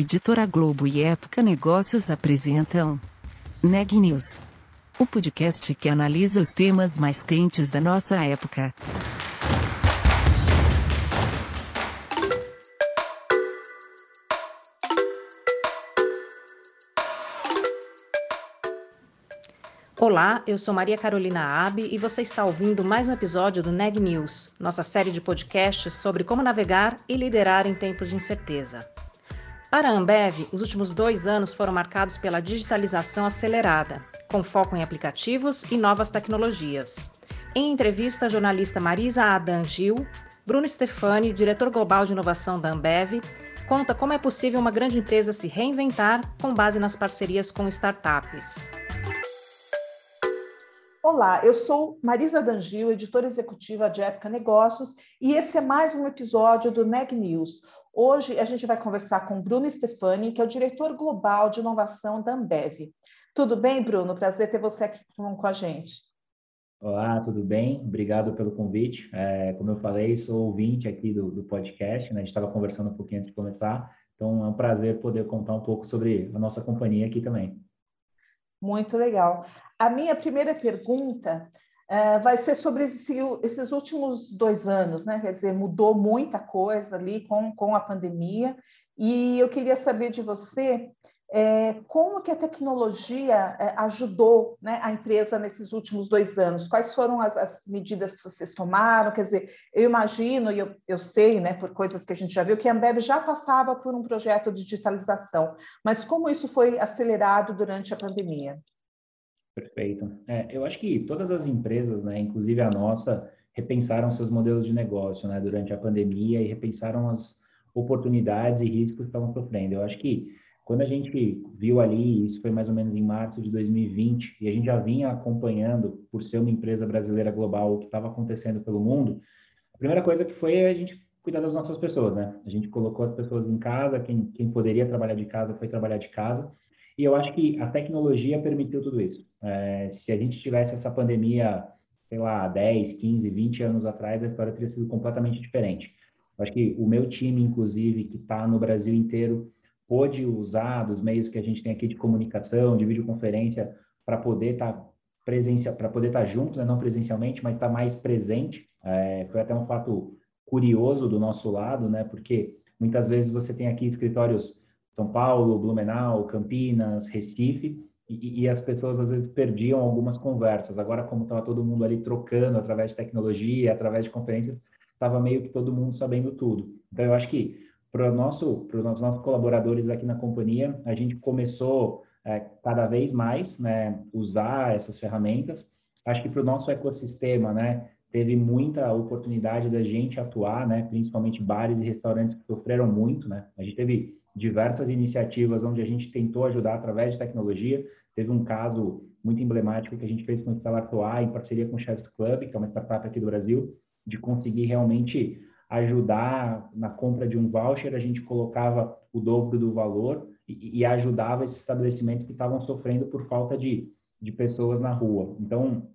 Editora Globo e Época Negócios apresentam Neg News, o podcast que analisa os temas mais quentes da nossa época. Olá, eu sou Maria Carolina Abe e você está ouvindo mais um episódio do Neg News, nossa série de podcasts sobre como navegar e liderar em tempos de incerteza. Para a Ambev, os últimos dois anos foram marcados pela digitalização acelerada, com foco em aplicativos e novas tecnologias. Em entrevista, a jornalista Marisa Adan Gil, Bruno Stefani, diretor global de inovação da Ambev, conta como é possível uma grande empresa se reinventar com base nas parcerias com startups. Olá, eu sou Marisa Dangil, editora executiva de Época Negócios, e esse é mais um episódio do Neg News, Hoje a gente vai conversar com Bruno Stefani, que é o diretor global de inovação da Ambev. Tudo bem, Bruno? Prazer ter você aqui com a gente. Olá, tudo bem? Obrigado pelo convite. É, como eu falei, sou ouvinte aqui do, do podcast, né? a gente estava conversando um pouquinho antes de começar, então é um prazer poder contar um pouco sobre a nossa companhia aqui também. Muito legal. A minha primeira pergunta é, vai ser sobre esse, esses últimos dois anos, né? Quer dizer, mudou muita coisa ali com, com a pandemia, e eu queria saber de você é, como que a tecnologia é, ajudou né, a empresa nesses últimos dois anos? Quais foram as, as, medidas que vocês tomaram? Quer dizer, eu imagino e eu, eu sei, né, por coisas que a gente já viu, que a Ambev já passava por um projeto de digitalização, mas como isso foi acelerado durante a pandemia? Perfeito. É, eu acho que todas as empresas, né, inclusive a nossa, repensaram seus modelos de negócio né, durante a pandemia e repensaram as oportunidades e riscos que estavam sofrendo. Eu acho que quando a gente viu ali, isso foi mais ou menos em março de 2020, e a gente já vinha acompanhando, por ser uma empresa brasileira global, o que estava acontecendo pelo mundo, a primeira coisa que foi a gente cuidar das nossas pessoas, né? A gente colocou as pessoas em casa, quem, quem poderia trabalhar de casa foi trabalhar de casa, e eu acho que a tecnologia permitiu tudo isso. É, se a gente tivesse essa pandemia, sei lá, 10, 15, 20 anos atrás, a história teria sido completamente diferente. Eu acho que o meu time, inclusive, que está no Brasil inteiro, pôde usar dos meios que a gente tem aqui de comunicação, de videoconferência, para poder estar tá presencial, para poder estar tá junto, né? não presencialmente, mas estar tá mais presente. É, foi até um fato curioso do nosso lado, né? Porque muitas vezes você tem aqui escritórios são Paulo, Blumenau, Campinas, Recife, e, e, as pessoas às vezes perdiam algumas conversas. Agora, como estava todo mundo ali trocando através de tecnologia, através de conferências, estava meio que todo mundo sabendo tudo. Então, eu acho que para nosso, os nossos colaboradores aqui na companhia, a gente começou é, cada vez mais, né, usar essas ferramentas. Acho que para o nosso ecossistema, né, teve muita oportunidade da gente atuar, né, principalmente bares e restaurantes que sofreram muito, né. A gente teve diversas iniciativas onde a gente tentou ajudar através de tecnologia. Teve um caso muito emblemático que a gente fez com o Estelar em parceria com o Chefs Club, que é uma startup aqui do Brasil, de conseguir realmente ajudar na compra de um voucher, a gente colocava o dobro do valor e, e ajudava esses estabelecimentos que estavam sofrendo por falta de, de pessoas na rua. Então,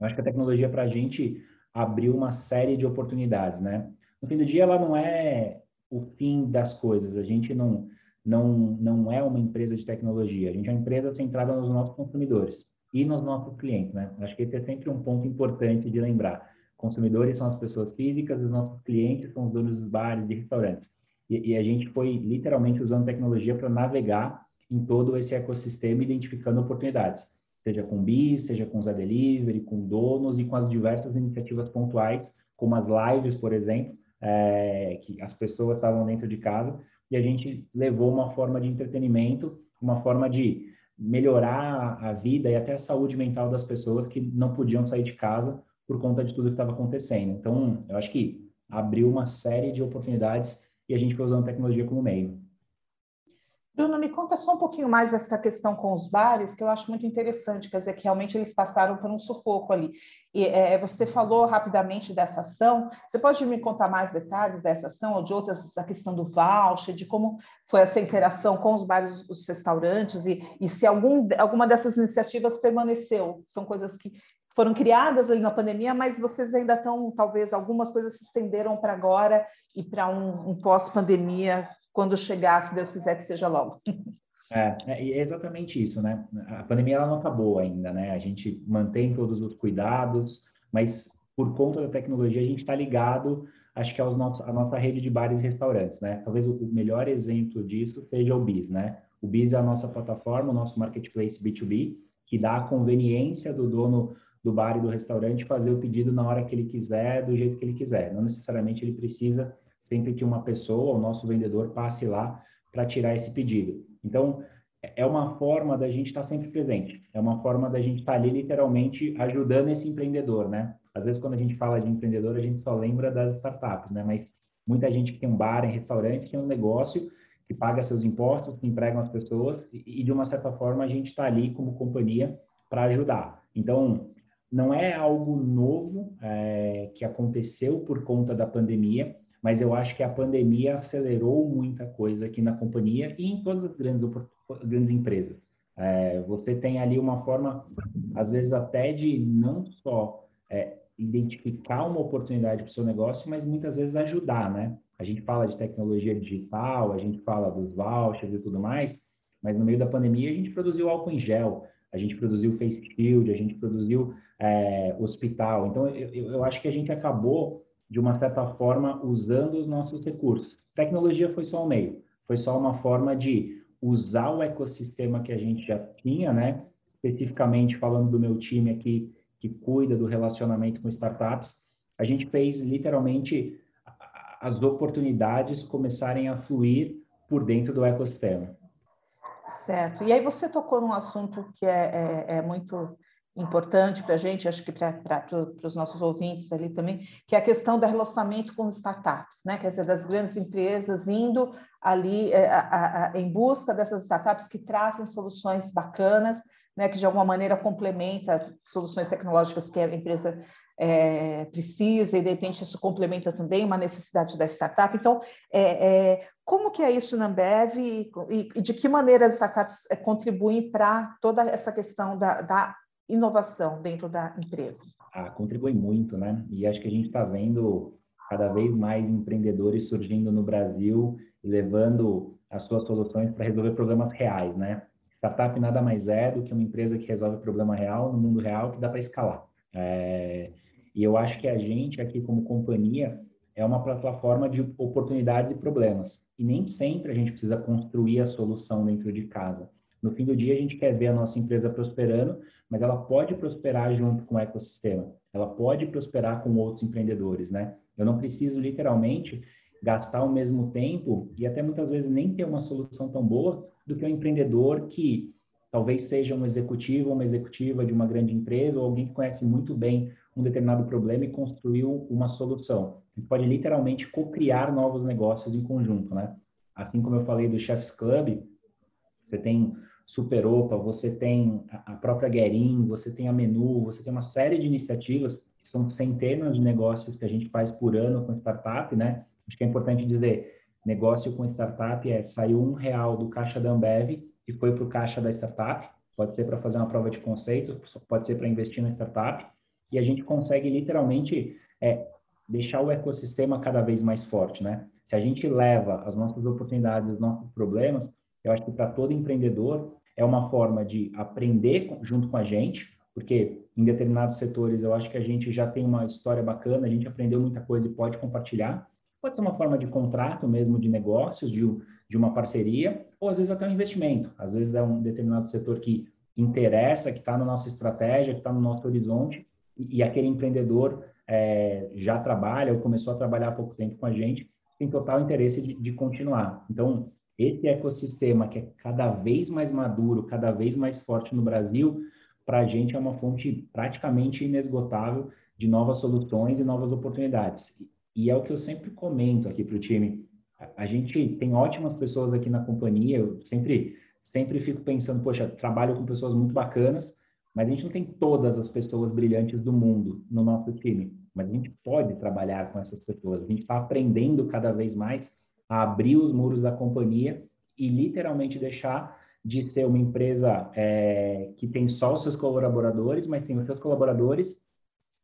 eu acho que a tecnologia para a gente abriu uma série de oportunidades, né? No fim do dia, ela não é o fim das coisas. A gente não, não, não é uma empresa de tecnologia, a gente é uma empresa centrada nos nossos consumidores e nos nossos clientes, né? Acho que esse é sempre um ponto importante de lembrar. Consumidores são as pessoas físicas, os nossos clientes são os donos dos bares e restaurantes. E, e a gente foi literalmente usando tecnologia para navegar em todo esse ecossistema, identificando oportunidades, seja com BIS, seja com Zé Delivery, com donos e com as diversas iniciativas pontuais, como as lives, por exemplo, é, que as pessoas estavam dentro de casa e a gente levou uma forma de entretenimento, uma forma de melhorar a vida e até a saúde mental das pessoas que não podiam sair de casa por conta de tudo que estava acontecendo. Então, eu acho que abriu uma série de oportunidades e a gente foi usando tecnologia como meio. Bruno, me conta só um pouquinho mais dessa questão com os bares, que eu acho muito interessante, quer dizer, que realmente eles passaram por um sufoco ali. E é, você falou rapidamente dessa ação, você pode me contar mais detalhes dessa ação ou de outras, essa questão do voucher, de como foi essa interação com os bares, os restaurantes, e, e se algum, alguma dessas iniciativas permaneceu? São coisas que foram criadas ali na pandemia, mas vocês ainda estão, talvez, algumas coisas se estenderam para agora e para um, um pós-pandemia quando chegar, se Deus quiser que seja logo. É, é, é exatamente isso, né? A pandemia ela não acabou ainda, né? A gente mantém todos os cuidados, mas por conta da tecnologia a gente está ligado, acho que aos nossos, a nossa rede de bares e restaurantes, né? Talvez o, melhor exemplo disso seja o BIS, né? O BIS é a nossa plataforma, o nosso marketplace B2B, que dá a conveniência do dono do bar e do restaurante fazer o pedido na hora que ele quiser, do jeito que ele quiser. Não necessariamente ele precisa sempre que uma pessoa, o nosso vendedor, passe lá para tirar esse pedido. Então, é uma forma da gente estar tá sempre presente. É uma forma da gente estar tá ali literalmente ajudando esse empreendedor, né? Às vezes quando a gente fala de empreendedor, a gente só lembra das startups, né? Mas muita gente que tem um bar, em restaurante, tem um negócio que paga seus impostos, que empregam as pessoas e, de uma certa forma a gente está ali como companhia para ajudar. Então, não é algo novo é, que aconteceu por conta da pandemia, mas eu acho que a pandemia acelerou muita coisa aqui na companhia e em todas as grandes, grandes empresas. É, você tem ali uma forma, às vezes até de não só é, identificar uma oportunidade para o seu negócio, mas muitas vezes ajudar, né? A gente fala de tecnologia digital, a gente fala dos vouchers e tudo mais, mas no meio da pandemia a gente produziu álcool em gel, a gente produziu face shield, a gente produziu é, hospital. Então, eu, eu acho que a gente acabou de uma certa forma, usando os nossos recursos. Tecnologia foi só um meio, foi só uma forma de usar o ecossistema que a gente já tinha, né? Especificamente falando do meu time aqui, que cuida do relacionamento com startups, a gente fez literalmente as oportunidades começarem a fluir por dentro do ecossistema. Certo. E aí você tocou num assunto que é, é, é muito importante para a gente, acho que para os nossos ouvintes ali também, que é a questão do relacionamento com startups, né? Quer dizer, das grandes empresas indo ali é, a, a, em busca dessas startups que trazem soluções bacanas, né? Que de alguma maneira complementa soluções tecnológicas que a empresa é, precisa e de repente isso complementa também uma necessidade da startup. Então, é, é, como que é isso na Ambev e, e, de que maneira as startups é, contribuem para toda essa questão da, da inovação dentro da empresa? Ah, contribui muito, né? E acho que a gente está vendo cada vez mais empreendedores surgindo no Brasil, levando as suas soluções para resolver problemas reais, né? Startup nada mais é do que uma empresa que resolve problema real no mundo real que dá para escalar. É... E eu acho que a gente aqui como companhia é uma plataforma de oportunidades e problemas. E nem sempre a gente precisa construir a solução dentro de casa. No fim do dia, a gente quer ver a nossa empresa prosperando, mas ela pode prosperar junto com o ecossistema. Ela pode prosperar com outros empreendedores, né? Eu não preciso literalmente gastar o mesmo tempo e até muitas vezes nem ter uma solução tão boa do que um empreendedor que talvez seja um executivo uma executiva de uma grande empresa ou alguém que conhece muito bem um determinado problema e construiu uma solução. A gente pode literalmente co-criar novos negócios em conjunto, né? Assim como eu falei do Chefs Club, você tem Superopa, você tem a própria Guerin, você tem a Menu, você tem uma série de iniciativas, que são centenas de negócios que a gente faz por ano com startup, né? Acho que é importante dizer, negócio com startup é saiu um real do caixa da Ambev e foi para o caixa da startup, pode ser para fazer uma prova de conceito, pode ser para investir na startup, e a gente consegue literalmente é, deixar o ecossistema cada vez mais forte, né? Se a gente leva as nossas oportunidades, os nossos problemas, eu acho que para todo empreendedor é uma forma de aprender junto com a gente, porque em determinados setores eu acho que a gente já tem uma história bacana, a gente aprendeu muita coisa e pode compartilhar. Pode ser uma forma de contrato mesmo, de negócio, de, de uma parceria, ou às vezes até um investimento. Às vezes é um determinado setor que interessa, que está na nossa estratégia, que está no nosso horizonte, e, aquele empreendedor é, já trabalha ou começou a trabalhar há pouco tempo com a gente, tem total interesse de, de continuar. Então, esse ecossistema que é cada vez mais maduro, cada vez mais forte no Brasil, para a gente é uma fonte praticamente inesgotável de novas soluções e novas oportunidades. E é o que eu sempre comento aqui para o time. A gente tem ótimas pessoas aqui na companhia, eu sempre, sempre fico pensando, poxa, trabalho com pessoas muito bacanas, mas a gente não tem todas as pessoas brilhantes do mundo no nosso time. Mas a gente pode trabalhar com essas pessoas, a gente está aprendendo cada vez mais a abrir os muros da companhia e literalmente deixar de ser uma empresa é, que tem só os seus colaboradores, mas tem os seus colaboradores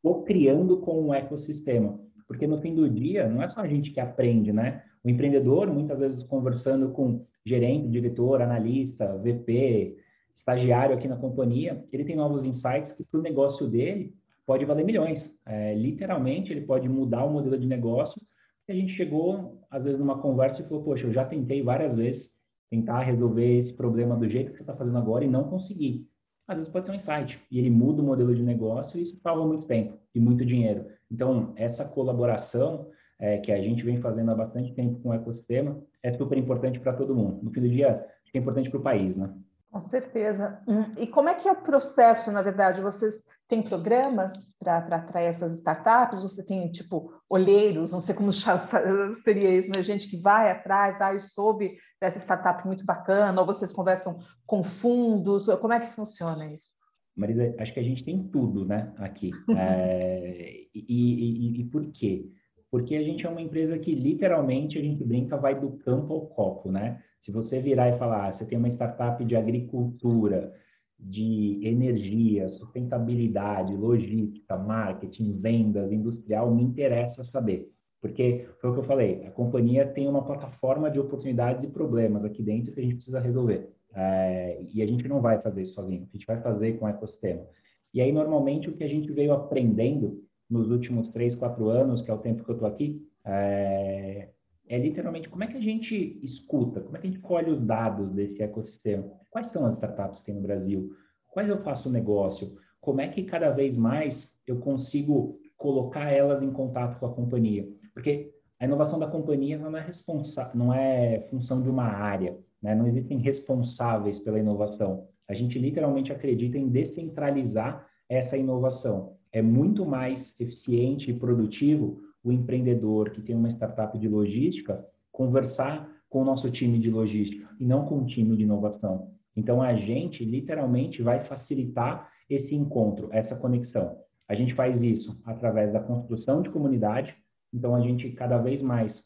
co-criando com um ecossistema. porque no fim do dia não é só a gente que aprende, né? O empreendedor, muitas vezes conversando com gerente, diretor, analista, VP, estagiário aqui na companhia, ele tem novos insights que para o negócio dele pode valer milhões. É, literalmente, ele pode mudar o modelo de negócio. E a gente chegou, às vezes, numa conversa e falou, poxa, eu já tentei várias vezes tentar resolver esse problema do jeito que você está fazendo agora e não consegui. Às vezes pode ser um insight, e ele muda o modelo de negócio e isso salva muito tempo e muito dinheiro. Então, essa colaboração é, que a gente vem fazendo há bastante tempo com o ecossistema é super importante para todo mundo. No fim do dia, é importante para o país, né? Com certeza. Hum, e como é que é o processo, na verdade? Vocês têm programas para atrair essas startups? Você tem, tipo, olheiros, não sei como seria isso, né? Gente que vai atrás, ah, eu soube dessa startup muito bacana, ou vocês conversam com fundos, como é que funciona isso? Marisa, acho que a gente tem tudo, né, aqui. É, e, e, e, por quê? Porque a gente é uma empresa que literalmente a gente brinca vai do campo ao copo, né? Se você virar e falar, ah, você tem uma startup de agricultura, de energia, sustentabilidade, logística, marketing, vendas, industrial, me interessa saber. Porque foi o que eu falei, a companhia tem uma plataforma de oportunidades e problemas aqui dentro que a gente precisa resolver. É, e a gente não vai fazer isso sozinho, a gente vai fazer com o ecossistema. E aí, normalmente, o que a gente veio aprendendo nos últimos três, quatro anos, que é o tempo que eu estou aqui, é, é literalmente como é que a gente escuta, como é que a gente colhe os dados desse ecossistema, quais são as startups que tem no Brasil, quais eu faço negócio, como é que cada vez mais eu consigo colocar elas em contato com a companhia, porque a inovação da companhia não é responsa não é função de uma área, né? não existem responsáveis pela inovação. A gente literalmente acredita em descentralizar essa inovação. É muito mais eficiente e produtivo o empreendedor que tem uma startup de logística conversar com o nosso time de logística e não com o time de inovação. Então, a gente literalmente vai facilitar esse encontro, essa conexão. A gente faz isso através da construção de comunidade. Então, a gente cada vez mais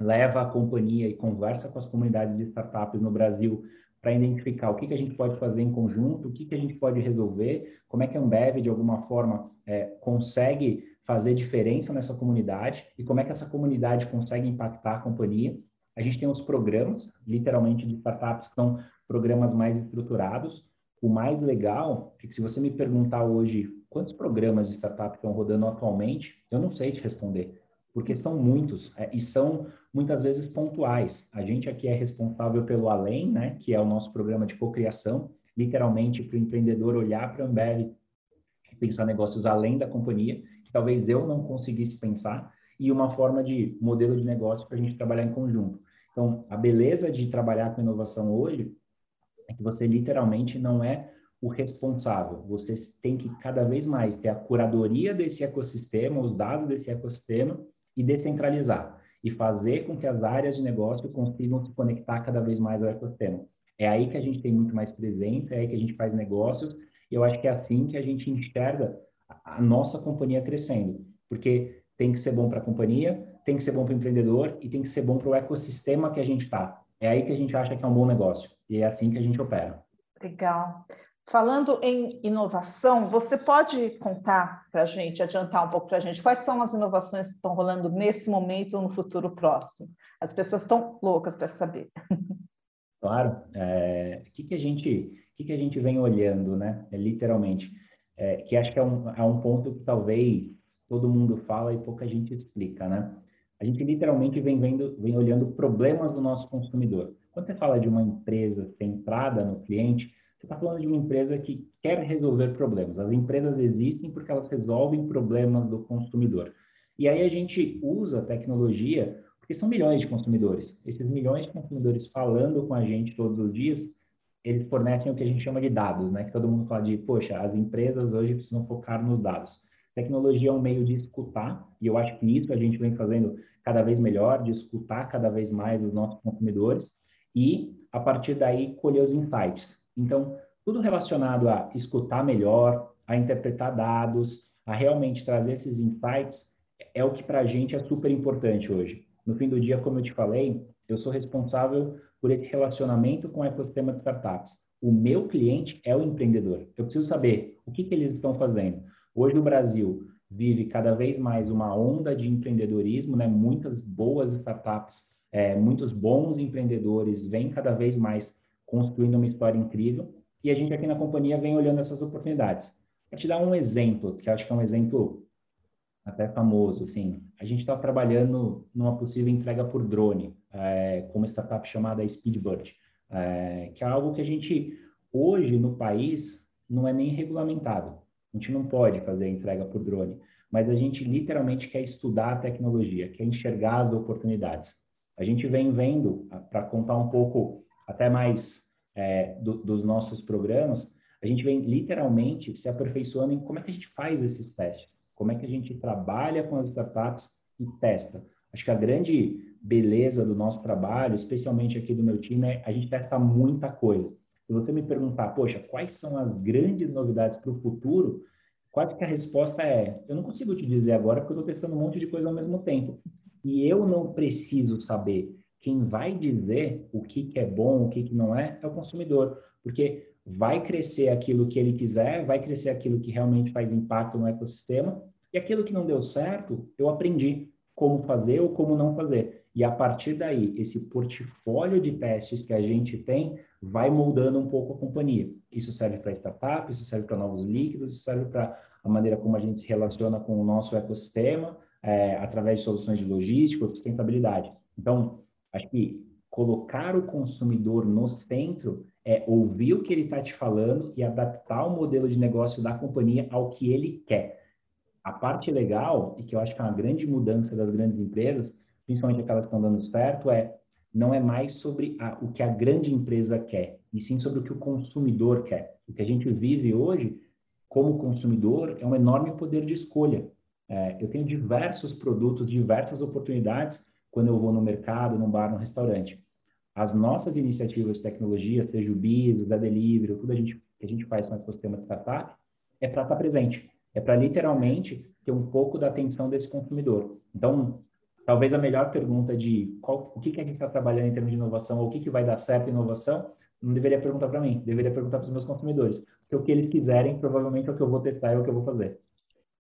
leva a companhia e conversa com as comunidades de startups no Brasil para identificar o que, que a gente pode fazer em conjunto, o que, que a gente pode resolver, como é que a Ambev, de alguma forma, é, consegue fazer diferença nessa comunidade e como é que essa comunidade consegue impactar a companhia. A gente tem os programas, literalmente, de startups, que são programas mais estruturados. O mais legal é que se você me perguntar hoje quantos programas de startup estão rodando atualmente, eu não sei te responder, porque são muitos é, e são muitas vezes pontuais. A gente aqui é responsável pelo Além, né, que é o nosso programa de cocriação, literalmente para o empreendedor olhar para a Ambev e pensar negócios além da companhia que talvez eu não conseguisse pensar, e uma forma de modelo de negócio para a gente trabalhar em conjunto. Então, a beleza de trabalhar com inovação hoje é que você literalmente não é o responsável. Você tem que cada vez mais ter a curadoria desse ecossistema, os dados desse ecossistema e descentralizar e fazer com que as áreas de negócio consigam se conectar cada vez mais ao ecossistema. É aí que a gente tem muito mais presença, é aí que a gente faz negócios. E eu acho que é assim que a gente enxerga a nossa companhia crescendo, porque tem que ser bom para a companhia, tem que ser bom para o empreendedor e tem que ser bom para o ecossistema que a gente está. É aí que a gente acha que é um bom negócio e é assim que a gente opera. Legal. Falando em inovação, você pode contar para a gente, adiantar um pouco para a gente, quais são as inovações que estão rolando nesse momento ou no futuro próximo? As pessoas estão loucas para saber. Claro. É, o que, que, a gente, o que, que a gente vem olhando, né? É, literalmente é, que acho que é um, é um ponto que talvez todo mundo fala e pouca gente explica, né? A gente literalmente vem vendo, vem olhando problemas do nosso consumidor. Quando você fala de uma empresa centrada no cliente, você está falando de uma empresa que quer resolver problemas. As empresas existem porque elas resolvem problemas do consumidor. E aí a gente usa a tecnologia porque são milhões de consumidores. Esses milhões de consumidores falando com a gente todos os dias eles fornecem o que a gente chama de dados, né? Que todo mundo fala de, poxa, as empresas hoje precisam focar nos dados. Tecnologia é um meio de escutar, e eu acho que isso a gente vem fazendo cada vez melhor, de escutar cada vez mais os nossos consumidores, e a partir daí colher os insights. Então, tudo relacionado a escutar melhor, a interpretar dados, a realmente trazer esses insights, é o que para a gente é super importante hoje. No fim do dia, como eu te falei, eu sou responsável por esse relacionamento com o ecossistema de startups. O meu cliente é o empreendedor. Eu preciso saber o que, que eles estão fazendo. Hoje no Brasil, vive cada vez mais uma onda de empreendedorismo, né? Muitas boas startups, é, muitos bons empreendedores vêm cada vez mais construindo uma história incrível e a gente aqui na companhia vem olhando essas oportunidades. Para te dar um exemplo, que acho que é um exemplo até famoso, assim, a gente está trabalhando numa possível entrega por drone, é, com uma startup chamada Speedbird, é, que é algo que a gente, hoje no país, não é nem regulamentado. A gente não pode fazer entrega por drone, mas a gente literalmente quer estudar a tecnologia, quer enxergar as oportunidades. A gente vem vendo, para contar um pouco até mais é, do, dos nossos programas, a gente vem literalmente se aperfeiçoando em como é que a gente faz esses testes, como é que a gente trabalha com as startups e testa. Acho que a grande beleza do nosso trabalho, especialmente aqui do meu time, é a gente testa muita coisa. Se você me perguntar, poxa, quais são as grandes novidades para o futuro, quase que a resposta é: eu não consigo te dizer agora porque eu estou testando um monte de coisa ao mesmo tempo. E eu não preciso saber. Quem vai dizer o que, que é bom, o que, que não é, é o consumidor. Porque vai crescer aquilo que ele quiser, vai crescer aquilo que realmente faz impacto no ecossistema, e aquilo que não deu certo, eu aprendi como fazer ou como não fazer. E a partir daí, esse portfólio de testes que a gente tem vai moldando um pouco a companhia. Isso serve para startup, isso serve para novos líquidos, isso serve para a maneira como a gente se relaciona com o nosso ecossistema, é, através de soluções de logística, sustentabilidade. Então, acho que colocar o consumidor no centro é ouvir o que ele está te falando e adaptar o modelo de negócio da companhia ao que ele quer. A parte legal, e que eu acho que é uma grande mudança das grandes empresas, principalmente aquelas que estão dando certo, é não é mais sobre a, o que a grande empresa quer, e sim sobre o que o consumidor quer. O que a gente vive hoje, como consumidor, é um enorme poder de escolha. É, eu tenho diversos produtos, diversas oportunidades quando eu vou no mercado, num bar, num restaurante. As nossas iniciativas de tecnologia, seja o BIS, o da Delivery, tudo a gente, que a gente faz com o ecossistema de startup, é para estar presente. É para literalmente ter um pouco da atenção desse consumidor. Então, talvez a melhor pergunta de qual, o que, que a gente está trabalhando em termos de inovação ou o que, que vai dar certo em inovação, não deveria perguntar para mim, deveria perguntar para os meus consumidores. Porque o que eles quiserem, provavelmente é o que eu vou testar e é o que eu vou fazer.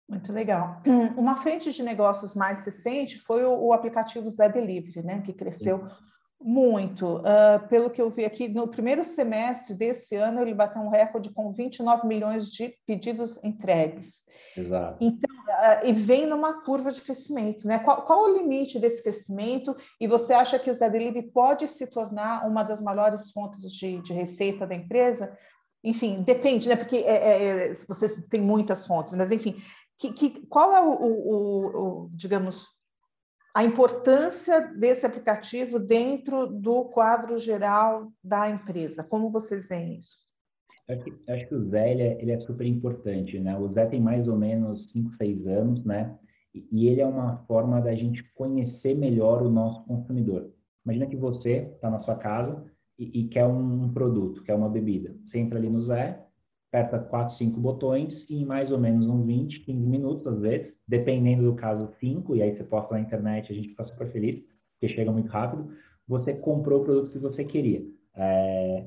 Muito legal. Uma frente de negócios mais recente foi o, o aplicativo Zé Delivery, né, que cresceu Sim. Muito. Uh, pelo que eu vi aqui, no primeiro semestre desse ano, ele bateu um recorde com 29 milhões de pedidos entregues. Exato. Então, uh, e vem numa curva de crescimento, né? Qual, qual, o limite desse crescimento? E você acha que o Zé Delivery pode se tornar uma das maiores fontes de, de receita da empresa? Enfim, depende, né? Porque é, é, é você tem muitas fontes, mas enfim, que, que, qual é o, o, o, digamos, a importância desse aplicativo dentro do quadro geral da empresa? Como vocês veem isso? Acho que, acho que o Zé ele é, ele é, super importante, né? O Zé tem mais ou menos 5, 6 anos, né? E, e ele é uma forma da gente conhecer melhor o nosso consumidor. Imagina que você está na sua casa e, e, quer um produto, quer uma bebida. Você entra ali no Zé, aperta 4, 5 botões e em mais ou menos uns 20, 15 minutos, às vezes, dependendo do caso, 5, e aí você posta na internet, a gente fica super feliz, porque chega muito rápido, você comprou o produto que você queria. É...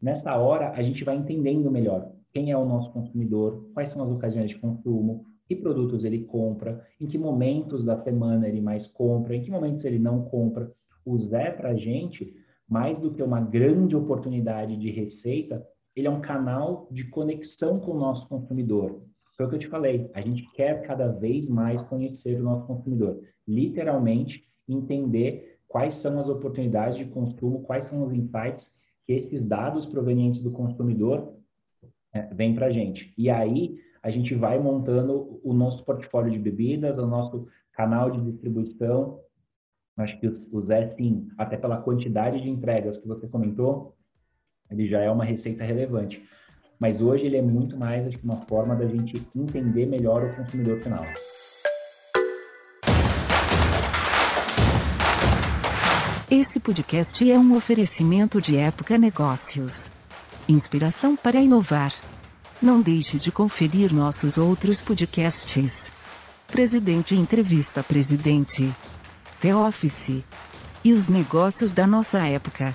Nessa hora, a gente vai entendendo melhor quem é o nosso consumidor, quais são as ocasiões de consumo, que produtos ele compra, em que momentos da semana ele mais compra, em que momentos ele não compra. O Zé, para a gente, mais do que uma grande oportunidade de receita, ele é um canal de conexão com o nosso consumidor. Foi o que eu te falei, a gente quer cada vez mais conhecer o nosso consumidor. Literalmente, entender quais são as oportunidades de consumo, quais são os insights que esses dados provenientes do consumidor é, vêm para a gente. E aí, a gente vai montando o nosso portfólio de bebidas, o nosso canal de distribuição. Acho que o Zé, sim, até pela quantidade de entregas que você comentou, ele já é uma receita relevante. Mas hoje ele é muito mais acho uma forma da gente entender melhor o consumidor final. Esse podcast é um oferecimento de Época Negócios. Inspiração para inovar. Não deixe de conferir nossos outros podcasts. Presidente Entrevista Presidente. The Office. E os negócios da nossa época.